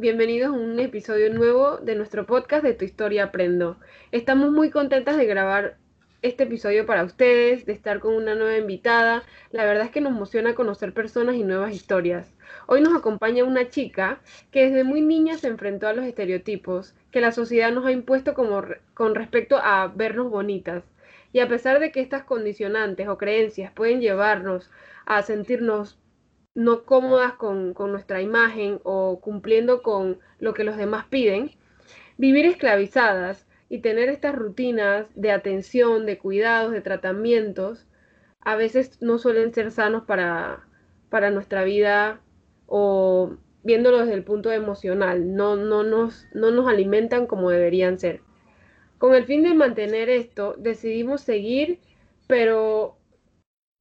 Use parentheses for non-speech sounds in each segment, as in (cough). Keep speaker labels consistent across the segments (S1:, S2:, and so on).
S1: bienvenidos a un episodio nuevo de nuestro podcast de Tu Historia Aprendo. Estamos muy contentas de grabar este episodio para ustedes, de estar con una nueva invitada. La verdad es que nos emociona conocer personas y nuevas historias. Hoy nos acompaña una chica que desde muy niña se enfrentó a los estereotipos que la sociedad nos ha impuesto como con respecto a vernos bonitas. Y a pesar de que estas condicionantes o creencias pueden llevarnos a sentirnos no cómodas con, con nuestra imagen o cumpliendo con lo que los demás piden, vivir esclavizadas y tener estas rutinas de atención, de cuidados, de tratamientos, a veces no suelen ser sanos para, para nuestra vida o viéndolo desde el punto emocional, no, no, nos, no nos alimentan como deberían ser. Con el fin de mantener esto, decidimos seguir, pero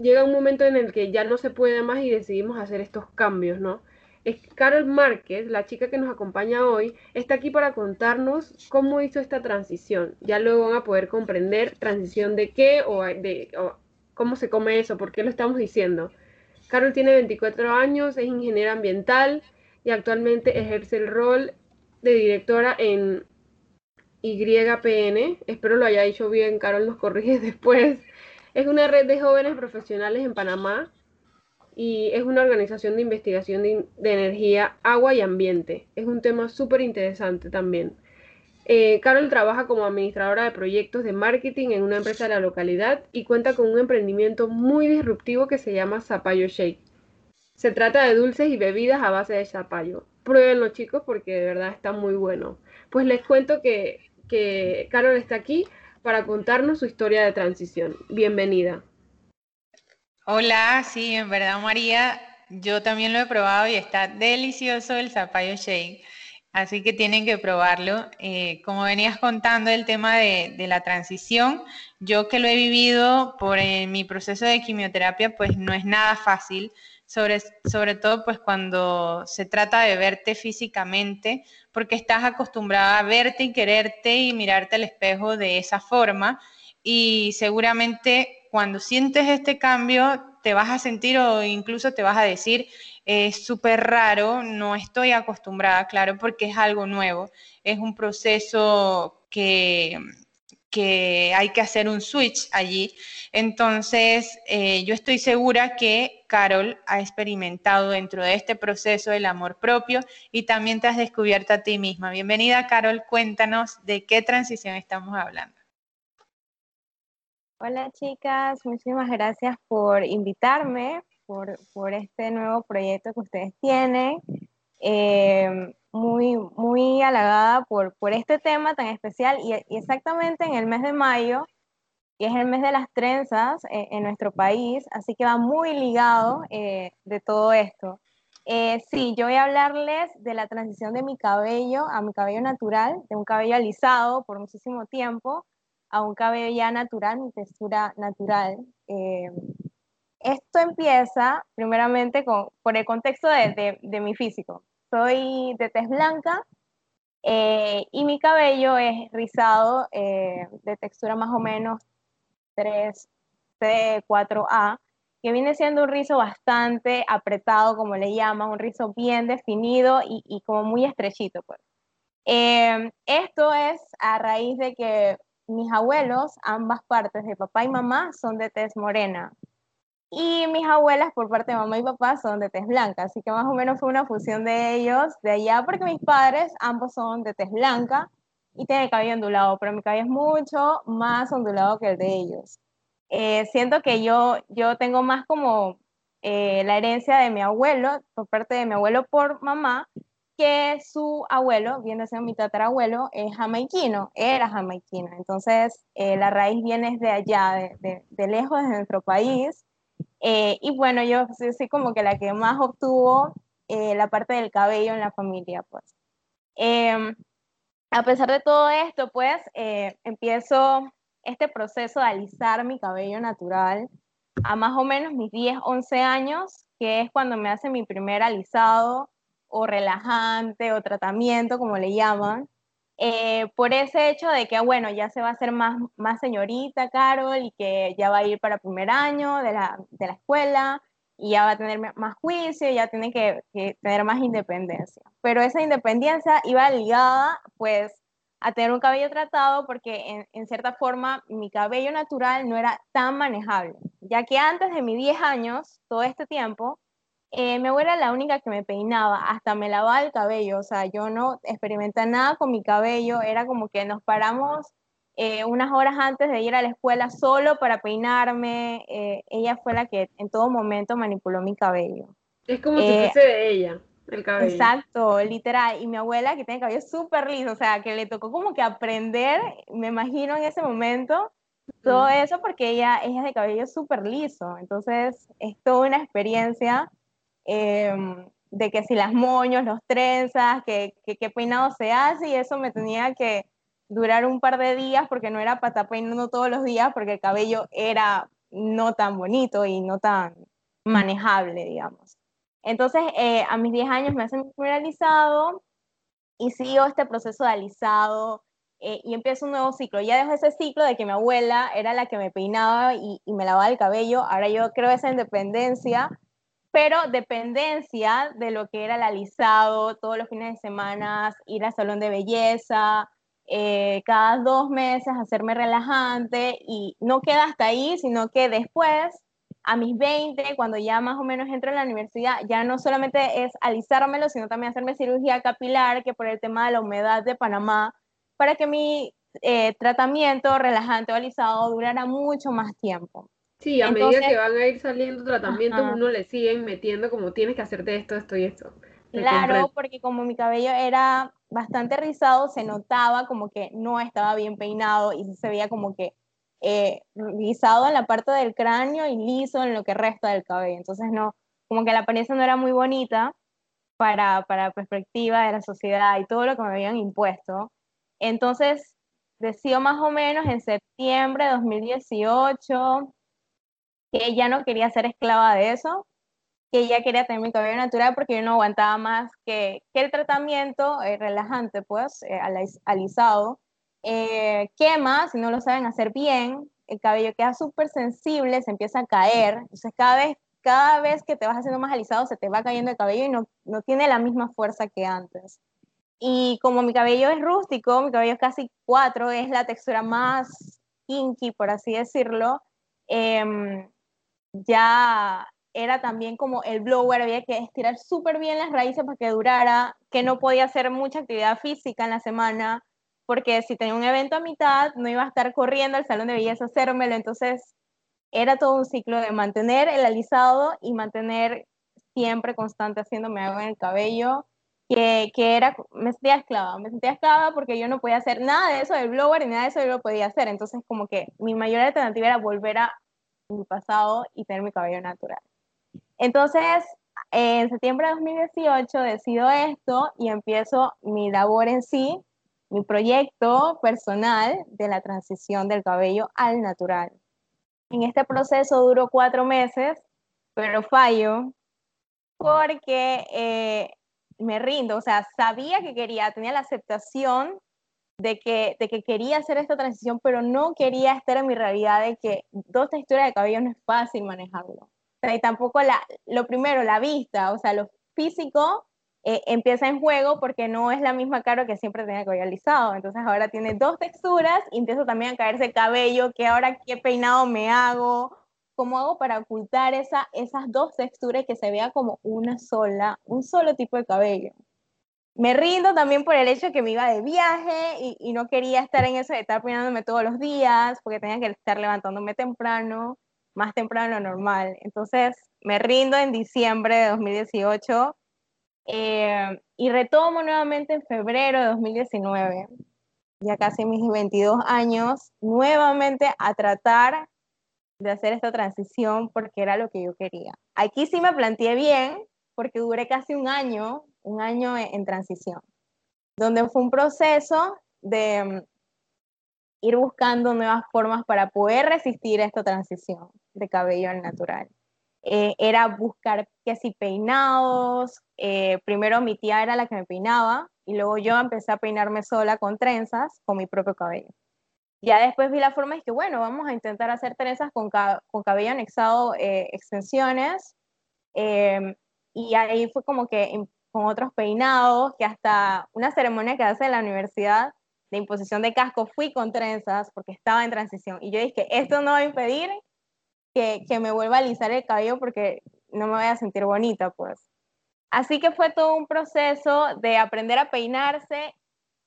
S1: llega un momento en el que ya no se puede más y decidimos hacer estos cambios, ¿no? Es Carol Márquez, la chica que nos acompaña hoy, está aquí para contarnos cómo hizo esta transición. Ya luego van a poder comprender transición de qué o, de, cómo se come eso, por qué lo estamos diciendo. Carol tiene 24 años, es ingeniera ambiental y actualmente ejerce el rol de directora en YPN. Espero lo haya dicho bien, Carol nos corrige (laughs) después. Es una red de jóvenes profesionales en Panamá y es una organización de investigación de, energía, agua y ambiente. Es un tema súper interesante también. Eh, Carol trabaja como administradora de proyectos de marketing en una empresa de la localidad y cuenta con un emprendimiento muy disruptivo que se llama Zapallo Shake. Se trata de dulces y bebidas a base de zapallo. Pruébenlo chicos porque de verdad está muy bueno. Pues les cuento que, que Carol está aquí para contarnos su historia de transición. Bienvenida.
S2: Hola, sí, en verdad María, yo también lo he probado y está delicioso el zapallo shake, así que tienen que probarlo. Eh, como venías contando el tema de, la transición, yo que lo he vivido por eh, mi proceso de quimioterapia, pues no es nada fácil, sobre, sobre todo pues cuando se trata de verte físicamente, porque estás acostumbrada a verte y quererte y mirarte al espejo de esa forma y seguramente cuando sientes este cambio te vas a sentir o incluso te vas a decir, es súper raro, no estoy acostumbrada, claro, porque es algo nuevo, es un proceso que, que hay que hacer un switch allí. Entonces, eh, yo estoy segura que Carol ha experimentado dentro de este proceso el amor propio y también te has descubierto a ti misma. Bienvenida, Carol, cuéntanos de qué transición estamos hablando.
S3: Hola chicas, muchísimas gracias por invitarme, por, por este nuevo proyecto que ustedes tienen. Eh, muy, muy halagada por, por este tema tan especial y, exactamente en el mes de mayo, que es el mes de las trenzas eh, en nuestro país, así que va muy ligado eh, de todo esto. sí, yo voy a hablarles de la transición de mi cabello a mi cabello natural, de un cabello alisado por muchísimo tiempo a un cabello ya natural, mi textura natural. Eh, esto empieza primeramente con, por el contexto de, de, mi físico. Soy de tez blanca eh, y mi cabello es rizado eh, de textura más o menos 3C, 4A, que viene siendo un rizo bastante apretado, como le llaman, un rizo bien definido y, como muy estrechito. Pues. esto es a raíz de que mis abuelos, ambas partes de papá y mamá, son de tez morena. Y mis abuelas, por parte de mamá y papá, son de tez blanca. Así que más o menos fue una fusión de ellos de allá, porque mis padres, ambos son de tez blanca y tienen el cabello ondulado, pero mi cabello es mucho más ondulado que el de ellos. Eh, siento que yo, yo tengo más como eh, la herencia de mi abuelo, por parte de mi abuelo por mamá, que su abuelo, viene siendo mi tatarabuelo, es jamaiquino, era jamaiquino. Entonces, eh, la raíz viene de allá, de, de, lejos de nuestro país. Eh, y bueno, yo soy como que la que más obtuvo eh, la parte del cabello en la familia, pues. A pesar de todo esto, pues, empiezo este proceso de alisar mi cabello natural a más o menos mis 10, 11 años, que es cuando me hace mi primer alisado o relajante o tratamiento, como le llaman, eh, por ese hecho de que, bueno, ya se va a hacer más, más señorita Carol y que ya va a ir para primer año de la, de la escuela y ya va a tener más juicio, ya tiene que, tener más independencia. Pero esa independencia iba ligada, pues, a tener un cabello tratado porque en, cierta forma mi cabello natural no era tan manejable, ya que antes de mis 10 años, todo este tiempo, eh, mi abuela era la única que me peinaba, hasta me lavaba el cabello, o sea, yo no experimenté nada con mi cabello, era como que nos paramos eh, unas horas antes de ir a la escuela solo para peinarme. Eh, ella fue la que en todo momento manipuló mi cabello.
S1: Es como si eh, fuese de ella el cabello.
S3: Exacto, literal. Y mi abuela que tiene cabello súper liso, o sea, que le tocó como que aprender, me imagino en ese momento, todo eso porque ella, ella es de cabello súper liso. Entonces, es toda una experiencia em, de que si las moños, los trenzas, que, que, peinado se hace y eso me tenía que durar un par de días porque no era peinando todos los días porque el cabello era no tan bonito y no tan manejable, digamos. Entonces, eh, a mis 10 años me hacen mi primer alisado y sigo este proceso de alisado eh, y empiezo un nuevo ciclo. Ya dejo ese ciclo de que mi abuela era la que me peinaba y, y me lavaba el cabello. Ahora yo creo esa independencia, pero dependencia de lo que era el alisado, todos los fines de semana, ir al salón de belleza, eh, cada dos meses hacerme relajante y no queda hasta ahí, sino que después, a mis 20, cuando ya más o menos entro en la universidad, ya no solamente es alisármelo, sino también hacerme cirugía capilar, que por el tema de la humedad de Panamá, para que mi eh, tratamiento relajante o alisado durara mucho más tiempo.
S1: Sí, a medida que van a ir saliendo tratamientos, uno le siguen metiendo como tienes que hacerte esto, esto y esto.
S3: Claro, porque como mi cabello era bastante rizado, se notaba como que no estaba bien peinado y se veía como que eh, rizado en la parte del cráneo y liso en lo que resta del cabello. Entonces, no, como que la apariencia no era muy bonita para, para la perspectiva de la sociedad y todo lo que me habían impuesto. Entonces, decido más o menos en septiembre de 2018 que ya no quería ser esclava de eso, que ella quería tener mi cabello natural porque yo no aguantaba más que, que el tratamiento eh, relajante, pues, eh, alisado, eh, quema, si no lo saben hacer bien, el cabello queda súper sensible, se empieza a caer, entonces cada vez, cada vez que te vas haciendo más alisado se te va cayendo el cabello y no, no tiene la misma fuerza que antes. Y como mi cabello es rústico, mi cabello es casi cuatro, es la textura más kinky, por así decirlo, em, ya era también como el blower, había que estirar súper bien las raíces para que durara, que no podía hacer mucha actividad física en la semana, porque si tenía un evento a mitad, no iba a estar corriendo al salón de belleza a hacérmelo, entonces era todo un ciclo de mantener el alisado y mantener siempre constante haciéndome algo en el cabello, que, que, era, me sentía esclava, me sentía esclava porque yo no podía hacer nada de eso del blower y nada de eso yo lo podía hacer, entonces como que mi mayor alternativa era volver a mi pasado y tener mi cabello natural. Entonces, en septiembre de 2018 decido esto y empiezo mi labor en sí, mi proyecto personal de la transición del cabello al natural. En este proceso duró cuatro meses, pero fallo porque eh, me rindo, o sea, sabía que quería, tenía la aceptación de que, de que quería hacer esta transición, pero no quería estar en mi realidad de que dos texturas de cabello no es fácil manejarlo y tampoco la, lo primero, la vista, o sea, lo físico eh, empieza en juego porque no es la misma cara que siempre tenía cabello alisado. Entonces ahora tiene dos texturas y empieza también a caerse cabello, que ahora qué peinado me hago, cómo hago para ocultar esa, esas dos texturas y que se vea como una sola, un solo tipo de cabello. Me rindo también por el hecho que me iba de viaje y, y no quería estar en eso de estar peinándome todos los días porque tenía que estar levantándome temprano más temprano lo normal. Entonces me rindo en diciembre de 2018 eh, y retomo nuevamente en febrero de 2019, ya casi mis 22 años, nuevamente a tratar de hacer esta transición porque era lo que yo quería. Aquí sí me planteé bien porque duré casi un año, un año en transición, donde fue un proceso de ir buscando nuevas formas para poder resistir esta transición de cabello al natural. Eh, era buscar que si peinados, eh, primero mi tía era la que me peinaba y luego yo empecé a peinarme sola con trenzas con mi propio cabello. Ya después vi la forma de que, bueno, vamos a intentar hacer trenzas con, con cabello anexado, eh, extensiones, Em, y ahí fue como que con otros peinados, que hasta una ceremonia que hace en la universidad de imposición de casco fui con trenzas porque estaba en transición. Y yo dije, esto no va a impedir que, que me vuelva a alisar el cabello porque no me voy a sentir bonita, pues. Así que fue todo un proceso de aprender a peinarse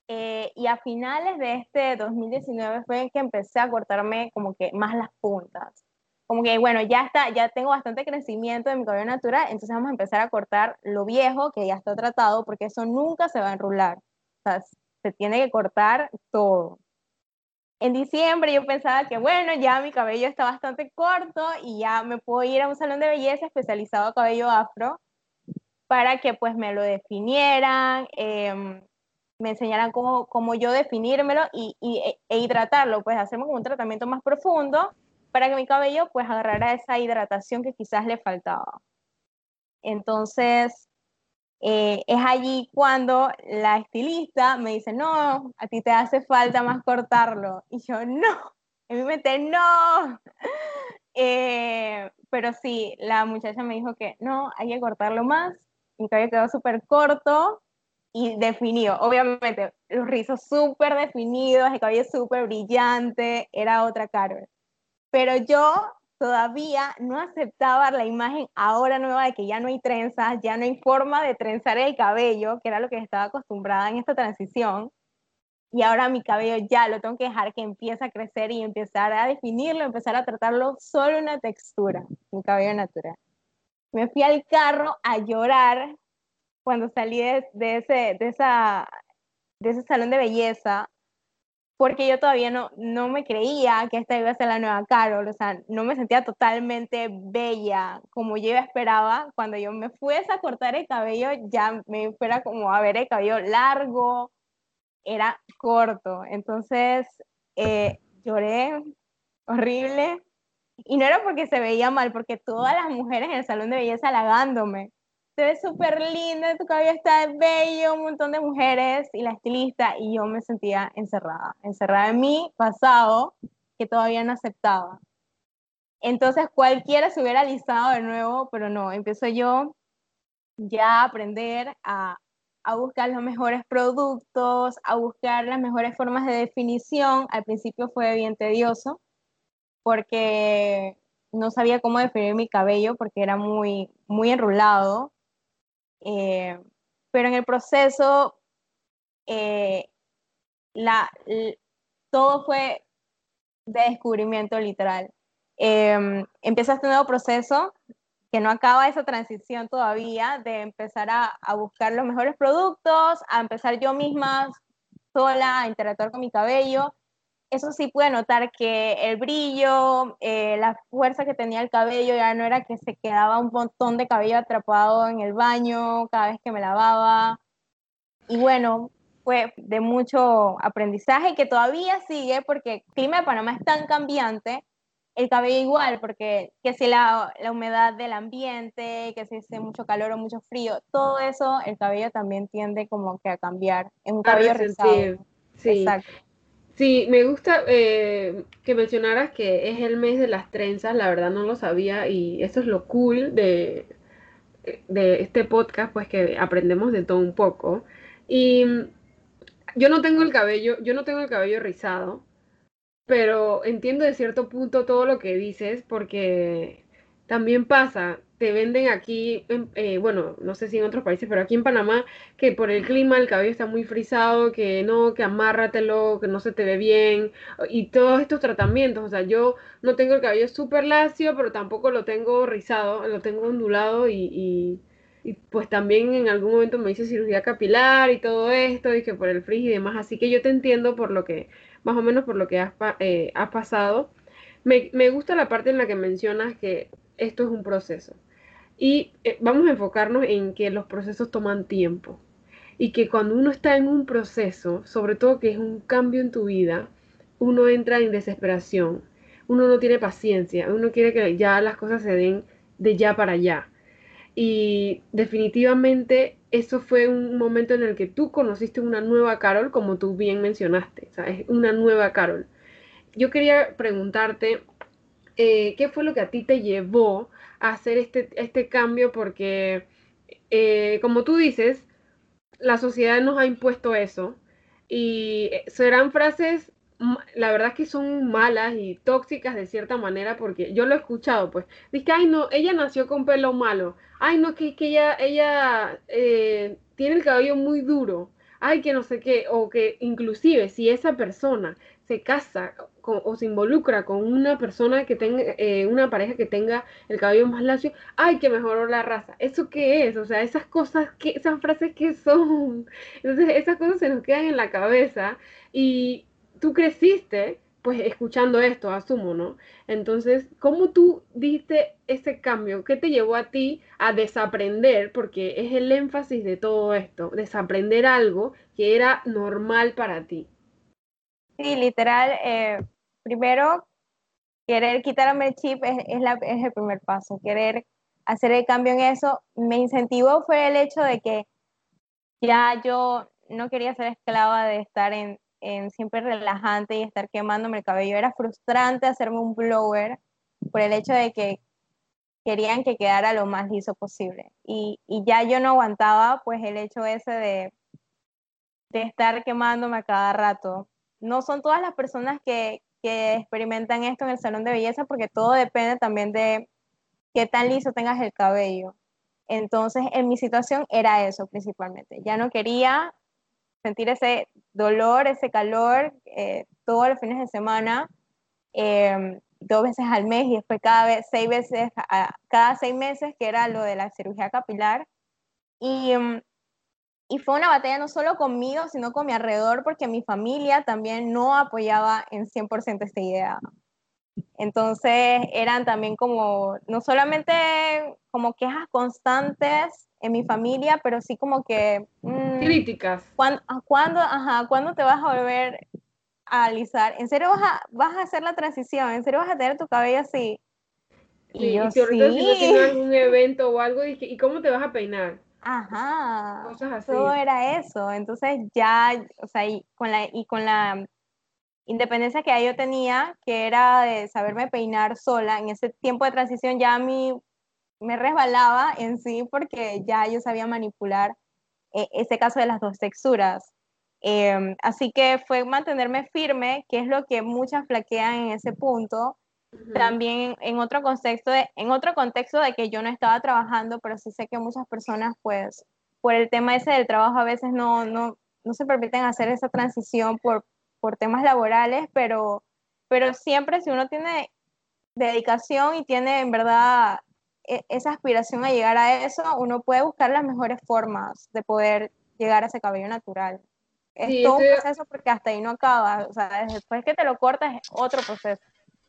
S3: eh, y a finales de este 2019 fue que empecé a cortarme como que más las puntas. Como que, bueno, ya está, ya tengo bastante crecimiento de mi cabello natural, entonces vamos a empezar a cortar lo viejo que ya está tratado, porque eso nunca se va a enrular. O sea, se tiene que cortar todo. En diciembre yo pensaba que, bueno, ya mi cabello está bastante corto y ya me puedo ir a un salón de belleza especializado a cabello afro para que pues me lo definieran, em, me enseñaran cómo, cómo, yo definírmelo y, e, e, hidratarlo, pues hacerme un tratamiento más profundo para que mi cabello pues agarrara esa hidratación que quizás le faltaba. Entonces, eh, es allí cuando la estilista me dice, no, a ti te hace falta más cortarlo. Y yo, no, en mi mente, no. (laughs) Eh, pero sí, la muchacha me dijo que no, hay que cortarlo más. Mi cabello quedó súper corto y definido. Obviamente, los rizos súper definidos, el cabello súper brillante, era otra cara. Pero yo todavía no aceptaba la imagen ahora nueva de que ya no hay trenzas, ya no hay forma de trenzar el cabello, que era lo que estaba acostumbrada en esta transición. Y ahora mi cabello ya lo tengo que dejar que empiece a crecer y empezar a definirlo, empezar a tratarlo solo una textura, mi cabello natural. Me fui al carro a llorar cuando salí de, ese, de, esa, de ese salón de belleza porque yo todavía no, no me creía que esta iba a ser la nueva Carol, o sea, no me sentía totalmente bella como yo esperaba. Cuando yo me fuese a cortar el cabello, ya me fuera como a ver el cabello largo, era corto. Entonces, eh, lloré horrible. Y no era porque se veía mal, porque todas las mujeres en el salón de belleza halagándome te ves súper linda, tu cabello está bello, un montón de mujeres y la estilista, y yo me sentía encerrada, encerrada en mi pasado que todavía no aceptaba. Entonces cualquiera se hubiera alisado de nuevo, pero no, empiezo yo ya a aprender a, a buscar los mejores productos, a buscar las mejores formas de definición. Al principio fue bien tedioso porque no sabía cómo definir mi cabello porque era muy, muy enrulado eh, pero en el proceso, eh, la, todo fue de descubrimiento literal. Eh, empieza este nuevo proceso que no acaba esa transición todavía de empezar a, a, buscar los mejores productos, a empezar yo misma sola a interactuar con mi cabello eso sí pude notar que el brillo, eh, la fuerza que tenía el cabello ya no era que se quedaba un montón de cabello atrapado en el baño cada vez que me lavaba. Y bueno, fue de mucho aprendizaje que todavía sigue porque el clima de Panamá es tan cambiante, el cabello igual, porque que si la, la humedad del ambiente, que si hace mucho calor o mucho frío, todo eso, el cabello también tiende como que a cambiar. en un cabello rizado.
S1: Sí. Exacto. Sí, me gusta eh, que mencionaras que es el mes de las trenzas, la verdad no lo sabía y eso es lo cool de, de este podcast, pues que aprendemos de todo un poco. Y yo no tengo el cabello, yo no tengo el cabello rizado, pero entiendo de cierto punto todo lo que dices porque también pasa, te venden aquí, eh, bueno, no sé si en otros países, pero aquí en Panamá, que por el clima el cabello está muy frisado, que no, que amárratelo, que no se te ve bien, y todos estos tratamientos, o sea, yo no tengo el cabello súper lacio, pero tampoco lo tengo rizado, lo tengo ondulado y, y, pues también en algún momento me hice cirugía capilar y todo esto, y que por el frizz y demás, así que yo te entiendo por lo que, más o menos por lo que has, eh, pasado. Me, me gusta la parte en la que mencionas que esto es un proceso. Y eh, vamos a enfocarnos en que los procesos toman tiempo y que cuando uno está en un proceso, sobre todo que es un cambio en tu vida, uno entra en desesperación, uno no tiene paciencia, uno quiere que ya las cosas se den de ya para allá. Y definitivamente eso fue un momento en el que tú conociste una nueva Carol, como tú bien mencionaste, es una nueva Carol. Yo quería preguntarte, eh, qué fue lo que a ti te llevó a hacer este, este cambio, porque eh, como tú dices, la sociedad nos ha impuesto eso y serán frases, la verdad que son malas y tóxicas de cierta manera, porque yo lo he escuchado, pues, dice, ay no, ella nació con pelo malo, ay no, que, que ella, ella eh, tiene el cabello muy duro, ay que no sé qué, o que inclusive si esa persona se casa o se involucra con una persona que tenga, eh, una pareja que tenga el cabello más lacio, ay, que mejoró la raza. ¿Eso qué es? O sea, esas cosas, que, esas frases que son. Entonces, esas cosas se nos quedan en la cabeza y tú creciste pues escuchando esto, asumo, ¿no? Entonces, ¿cómo tú diste ese cambio? ¿Qué te llevó a ti a desaprender? Porque es el énfasis de todo esto, desaprender algo que era normal para ti.
S3: Sí, literal, eh, primero, querer quitarme el chip es, el primer paso, querer hacer el cambio en eso. Me incentivó fue el hecho de que ya yo no quería ser esclava de estar en, en siempre relajante y estar quemándome el cabello. Era frustrante hacerme un blower por el hecho de que querían que quedara lo más liso posible. Y, y ya yo no aguantaba pues el hecho ese de, de estar quemándome a cada rato. No son todas las personas que, que experimentan esto en el salón de belleza porque todo depende también de qué tan liso tengas el cabello. Entonces, en mi situación era eso principalmente. Ya no quería sentir ese dolor, ese calor eh, todos los fines de semana, em, dos veces al mes y después cada vez, seis veces, cada seis meses, que era lo de la cirugía capilar. Y, em, y fue una batalla no solo conmigo, sino con mi alrededor, porque mi familia también no apoyaba en 100% esta idea. Entonces eran también como, no solamente como quejas constantes en mi familia, pero sí como que...
S1: Mm, Críticas.
S3: ¿cuándo, ¿cuándo, ajá, ¿Cuándo te vas a volver a alisar? ¿En serio vas a, vas a hacer la transición? ¿En serio vas a tener tu cabello así?
S1: y yo, si ahorita sí. algún evento o algo, y, ¿y cómo te vas a peinar?
S3: Ajá. Cosas así. Todo era eso. Entonces ya, o sea, y con la, y con la independencia que yo tenía, que era de saberme peinar sola, en ese tiempo de transición ya a mí me resbalaba en sí porque ya yo sabía manipular eh, ese caso de las dos texturas. Em, así que fue mantenerme firme, que es lo que muchas flaquean en ese punto. También en otro, contexto de, en otro contexto de que yo no estaba trabajando, pero sí sé que muchas personas, pues, por el tema ese del trabajo, a veces no, no, no se permiten hacer esa transición por, por temas laborales, pero, pero siempre si uno tiene dedicación y tiene en verdad e, esa aspiración a llegar a eso, uno puede buscar las mejores formas de poder llegar a ese cabello natural. Es todo un proceso porque hasta ahí no acaba, o sea, después que te lo cortas es otro proceso.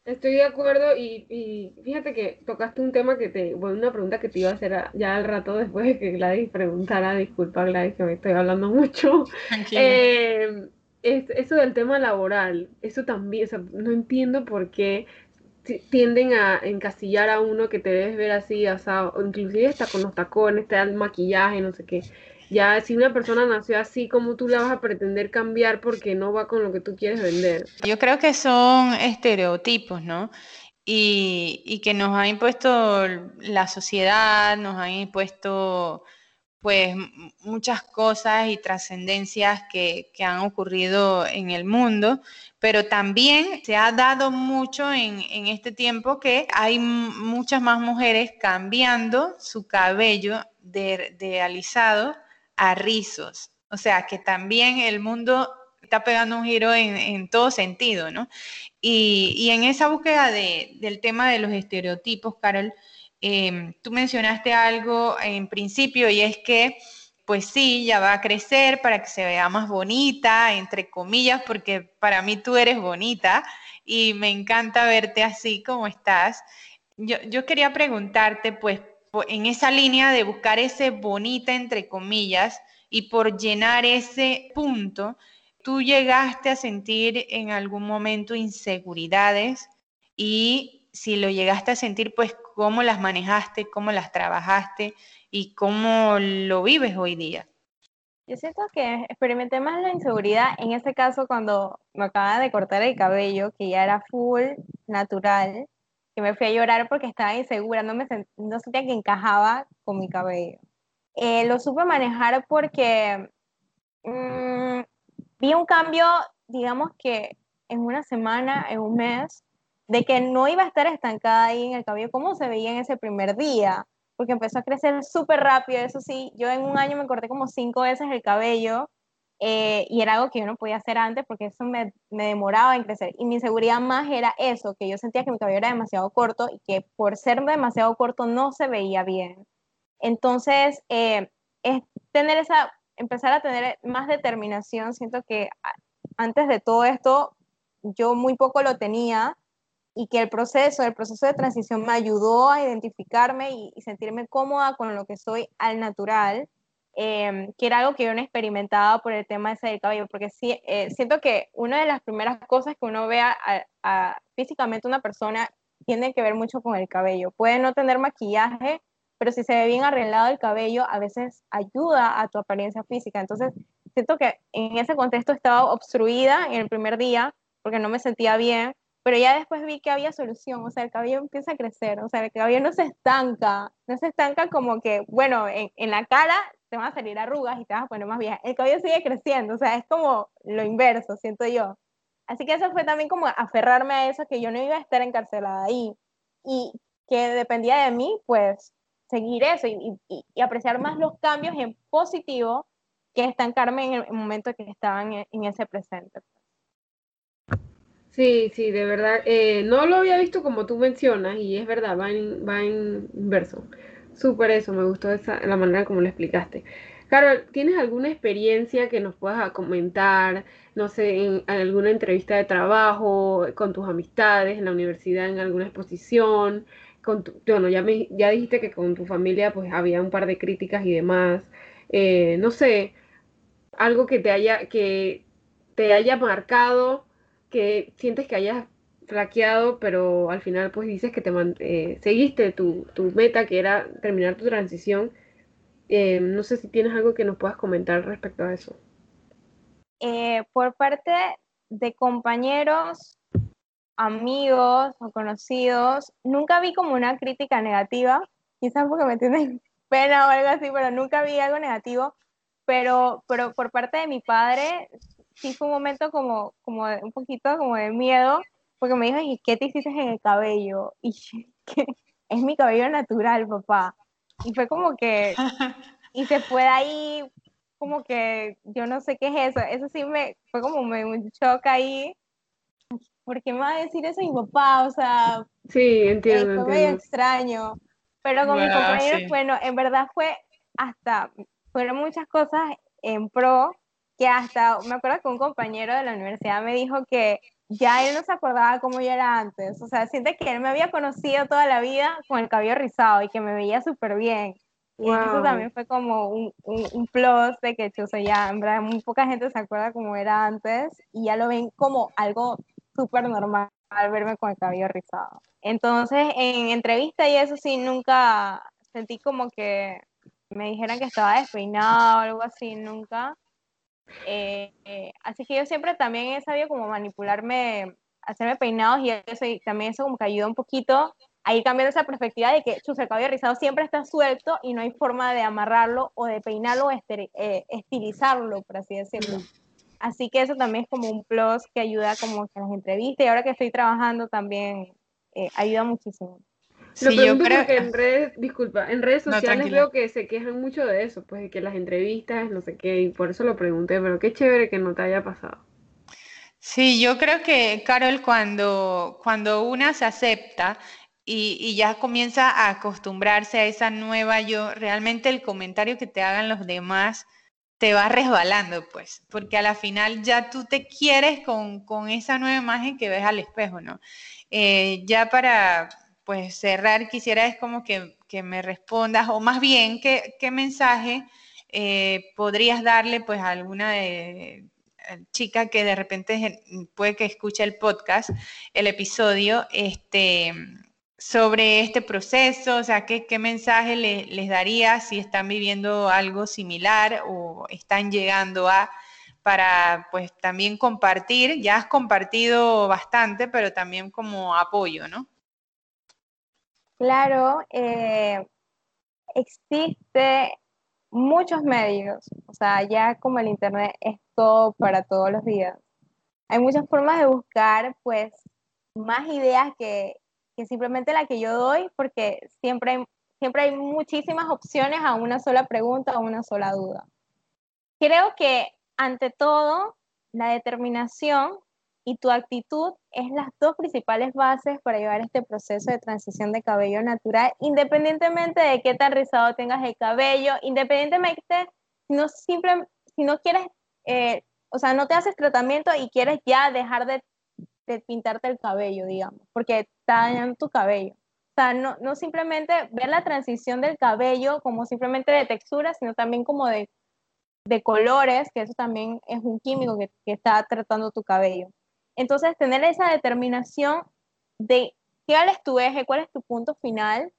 S1: Estoy de acuerdo y, y, fíjate que tocaste un tema que te, bueno, una pregunta que te iba a hacer ya al rato después de que Gladys preguntara, disculpa Gladys que me estoy hablando mucho. Eh, es, eso del tema laboral, eso también, o sea, no entiendo por qué tienden a encasillar a uno que te debes ver así, o inclusive hasta con los tacones, te da el maquillaje, no sé qué. Ya si una persona nació así, ¿cómo tú la vas a pretender cambiar porque no va con lo que tú quieres vender?
S2: Yo creo que son estereotipos, ¿no? Y, y que nos ha impuesto la sociedad, nos ha impuesto pues muchas cosas y trascendencias que, han ocurrido en el mundo, pero también se ha dado mucho en, este tiempo que hay muchas más mujeres cambiando su cabello de, alisado a rizos. O sea que también el mundo está pegando un giro en, todo sentido, ¿no? Y, en esa búsqueda del tema de los estereotipos, Carol, Em, tú mencionaste algo en principio y es que, pues sí, ya va a crecer para que se vea más bonita, entre comillas, porque para mí tú eres bonita y me encanta verte así como estás. Yo, yo quería preguntarte, pues, en esa línea de buscar ese bonita, entre comillas, y por llenar ese punto, ¿tú llegaste a sentir en algún momento inseguridades y si lo llegaste a sentir, pues cómo las manejaste, cómo las trabajaste y cómo lo vives hoy día.
S3: Yo siento que experimenté más la inseguridad en este caso cuando me acababa de cortar el cabello, que ya era full natural. Que me fui a llorar porque estaba insegura, no, me no sentía que encajaba con mi cabello. Eh, lo supe manejar porque mm, vi un cambio, digamos que en una semana, en un mes, de que no iba a estar estancada ahí en el cabello como se veía en ese primer día, porque empezó a crecer súper rápido, eso sí, yo en un año me corté como cinco veces el cabello eh, y era algo que yo no podía hacer antes porque eso me, me, demoraba en crecer. Y mi inseguridad más era eso, que yo sentía que mi cabello era demasiado corto y que por ser demasiado corto no se veía bien. Entonces, eh, es tener esa, empezar a tener más determinación. Siento que antes de todo esto yo muy poco lo tenía y que el proceso, el proceso de transición me ayudó a identificarme y, sentirme cómoda con lo que soy al natural, em, que era algo que yo no experimentaba por el tema ese del cabello, porque sí, eh, siento que una de las primeras cosas que uno vea a, físicamente una persona tiene que ver mucho con el cabello. Puede no tener maquillaje, pero si se ve bien arreglado el cabello, a veces ayuda a tu apariencia física. Entonces, siento que en ese contexto estaba obstruida en el primer día porque no me sentía bien, pero ya después vi que había solución, o sea, el cabello empieza a crecer, o sea, el cabello no se estanca, no se estanca como que, bueno, en, en la cara te van a salir arrugas y te vas a poner más vieja, el cabello sigue creciendo, o sea, es como lo inverso, siento yo. Así que eso fue también como aferrarme a eso, que yo no iba a estar encarcelada ahí y que dependía de mí, pues, seguir eso y, y, apreciar más los cambios en positivo que estancarme en el momento que estaban en, en ese presente.
S1: Sí, sí, de verdad. Eh, no lo había visto como tú mencionas y es verdad, va en, va en inverso. Súper eso, me gustó esa, la manera como lo explicaste. Carol, ¿tienes alguna experiencia que nos puedas comentar, no sé, en, alguna entrevista de trabajo, con tus amistades, en la universidad, en alguna exposición? Con bueno, ya, me, ya dijiste que con tu familia pues había un par de críticas y demás. Eh, no sé, algo que te haya, que te haya marcado que sientes que hayas flaqueado, pero al final pues dices que te eh, seguiste tu, meta, que era terminar tu transición. Eh, no sé si tienes algo que nos puedas comentar respecto a eso.
S3: Eh, por parte de compañeros, amigos o conocidos, nunca vi como una crítica negativa, quizás porque me tienen (laughs) pena o algo así, pero nunca vi algo negativo. Pero, pero por parte de mi padre, sí fue un momento como, como un poquito como de miedo, porque me dijo, ¿y qué te hiciste en el cabello? Y (laughs) que es mi cabello natural, papá. Y fue como que, y se fue de ahí, como que yo no sé qué es eso. Eso sí me, fue como un shock ahí. ¿Por qué me va a decir eso mi papá? O sea,
S1: sí, entiendo.
S3: Fue medio extraño. Pero con mis compañeros, bueno, en verdad fue hasta, fueron muchas cosas en pro, que hasta, me acuerdo que un compañero de la universidad me dijo que ya él no se acordaba cómo yo era antes, o sea, siente que él me había conocido toda la vida con el cabello rizado y que me veía súper bien. Y eso también fue como un, un, plus de que, o sea, ya, en verdad, muy poca gente se acuerda cómo era antes y ya lo ven como algo súper normal al verme con el cabello rizado. Entonces, en entrevista y eso sí, nunca sentí como que me dijeran que estaba despeinado o algo así, nunca. Eh, eh, así que yo siempre también he sabido como manipularme, hacerme peinados y eso, y también eso como que ayuda un poquito a ir cambiando esa perspectiva de que su el cabello rizado siempre está suelto y no hay forma de amarrarlo o de peinarlo o eh, estilizarlo, por así decirlo. Así que eso también es como un plus que ayuda como en las entrevistas y ahora que estoy trabajando también ayuda muchísimo.
S1: Lo sí, pregunto yo porque en redes, disculpa, en redes sociales veo que se quejan mucho de eso, pues de que las entrevistas, no sé qué, y por eso lo pregunté, pero qué chévere que no te haya pasado.
S2: Sí, yo creo que, Carol, cuando, cuando una se acepta y, y, ya comienza a acostumbrarse a esa nueva yo, realmente el comentario que te hagan los demás te va resbalando, pues, porque a la final ya tú te quieres con, con esa nueva imagen que ves al espejo, ¿no? Eh, ya para, pues cerrar, quisiera es como que, me respondas, o más bien, ¿qué, qué mensaje eh, podrías darle pues a alguna de, chica que de repente puede que escuche el podcast, el episodio, este, sobre este proceso, o sea, qué, qué mensaje les daría si están viviendo algo similar o están llegando a para pues también compartir, ya has compartido bastante, pero también como apoyo, ¿no?
S3: Claro, eh, existe muchos medios, o sea, ya como el Internet es todo para todos los días. Hay muchas formas de buscar, pues, más ideas que, que simplemente la que yo doy, porque siempre hay, siempre hay muchísimas opciones a una sola pregunta o una sola duda. Creo que, ante todo, la determinación y tu actitud es las dos principales bases para llevar este proceso de transición de cabello natural, independientemente de qué tan rizado tengas el cabello, independientemente si no, si no quieres, eh, o sea, no te haces tratamiento y quieres ya dejar de, de, pintarte el cabello, digamos, porque está dañando tu cabello. O sea, no, no simplemente ver la transición del cabello como simplemente de textura, sino también como de, de colores, que eso también es un químico que está tratando tu cabello. Entonces, tener esa determinación de cuál es tu eje, cuál es tu punto final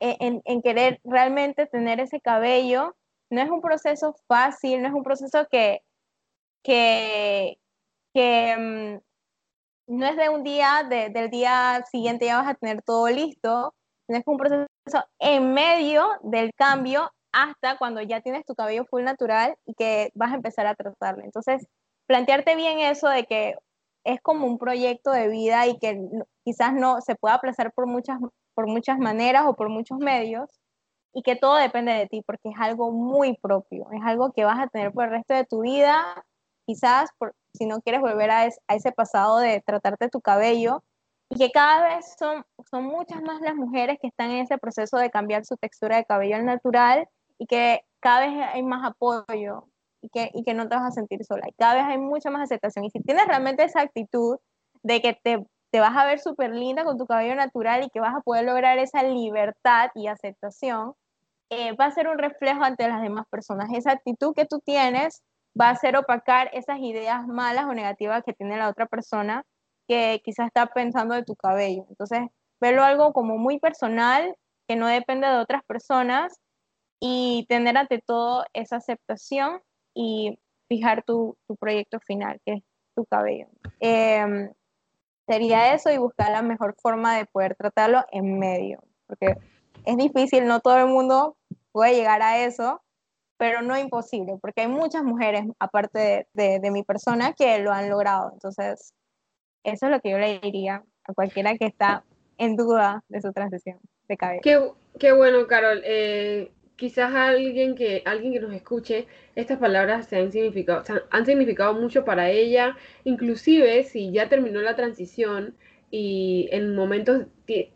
S3: eh, en, querer realmente tener ese cabello, no es un proceso fácil, no es un proceso que, que, mm, no es de un día, del día siguiente ya vas a tener todo listo, no es un proceso en medio del cambio hasta cuando ya tienes tu cabello full natural y que vas a empezar a tratarlo. Entonces, plantearte bien eso de que es como un proyecto de vida y que quizás no se pueda aplazar por muchas, por muchas maneras o por muchos medios y que todo depende de ti porque es algo muy propio, es algo que vas a tener por el resto de tu vida, quizás si no quieres volver a, a ese pasado de tratarte tu cabello y que cada vez son, son muchas más las mujeres que están en ese proceso de cambiar su textura de cabello al natural y que cada vez hay más apoyo y que, y que no te vas a sentir sola. Y cada vez hay mucha más aceptación. Y si tienes realmente esa actitud de que te, te vas a ver súper linda con tu cabello natural y que vas a poder lograr esa libertad y aceptación, eh, va a ser un reflejo ante las demás personas. Esa actitud que tú tienes va a hacer opacar esas ideas malas o negativas que tiene la otra persona que quizás está pensando de tu cabello. Entonces, verlo algo como muy personal, que no depende de otras personas y tener ante todo esa aceptación y fijar tu, tu proyecto final, que es tu cabello. Em, sería eso y buscar la mejor forma de poder tratarlo en medio, porque es difícil, no todo el mundo puede llegar a eso, pero no imposible, porque hay muchas mujeres, aparte de, de, mi persona, que lo han logrado. Entonces, eso es lo que yo le diría a cualquiera que está en duda de su transición de cabello.
S1: Qué, qué bueno, Carol. Eh, quizás alguien que, alguien que nos escuche, estas palabras se han significado, han significado mucho para ella, inclusive si ya terminó la transición y en momentos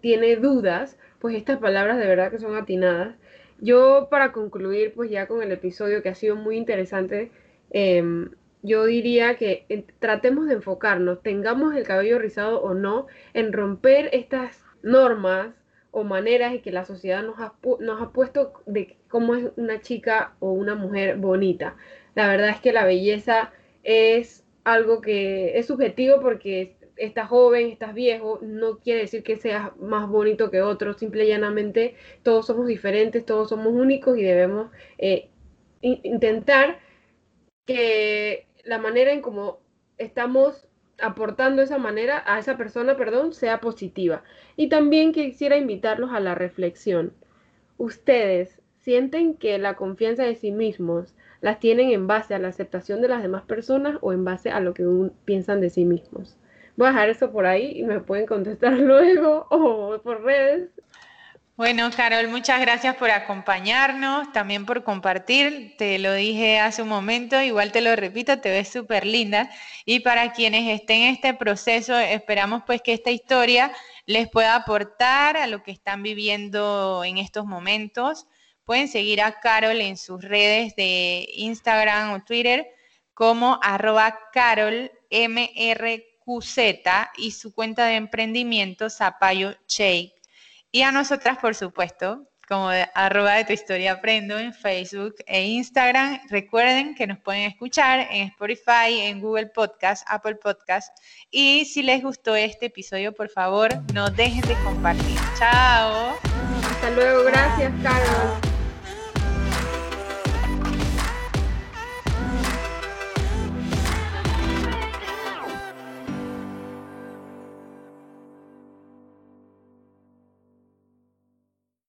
S1: tiene dudas, pues estas palabras de verdad que son atinadas. Yo para concluir, pues ya con el episodio que ha sido muy interesante, em, yo diría que tratemos de enfocarnos, tengamos el cabello rizado o no, en romper estas normas o maneras y que la sociedad nos ha, nos ha puesto de cómo es una chica o una mujer bonita. La verdad es que la belleza es algo que es subjetivo porque estás joven, estás viejo, no quiere decir que seas más bonito que otro, simple y llanamente todos somos diferentes, todos somos únicos y debemos eh, intentar que la manera en cómo estamos aportando esa manera a esa persona, perdón, sea positiva. Y también quisiera invitarlos a la reflexión. ¿Ustedes sienten que la confianza de sí mismos las tienen en base a la aceptación de las demás personas o en base a lo que piensan de sí mismos? Voy a dejar eso por ahí y me pueden contestar (laughs) luego o por redes
S2: bueno, Carol, muchas gracias por acompañarnos, también por compartir. Te lo dije hace un momento, igual te lo repito, te ves súper linda. Y para quienes estén en este proceso, esperamos pues que esta historia les pueda aportar a lo que están viviendo en estos momentos. Pueden seguir a Carol en sus redes de Instagram o Twitter como arroba carolmrqz y su cuenta de emprendimiento Zapayo Shake. Y a nosotras, por supuesto, como de, arroba de tu historia aprendo en Facebook e Instagram. Recuerden que nos pueden escuchar en Spotify, en Google Podcast, Apple Podcast. Y si les gustó este episodio, por favor, no dejen de compartir. Chao.
S1: Hasta luego. Gracias, Carlos.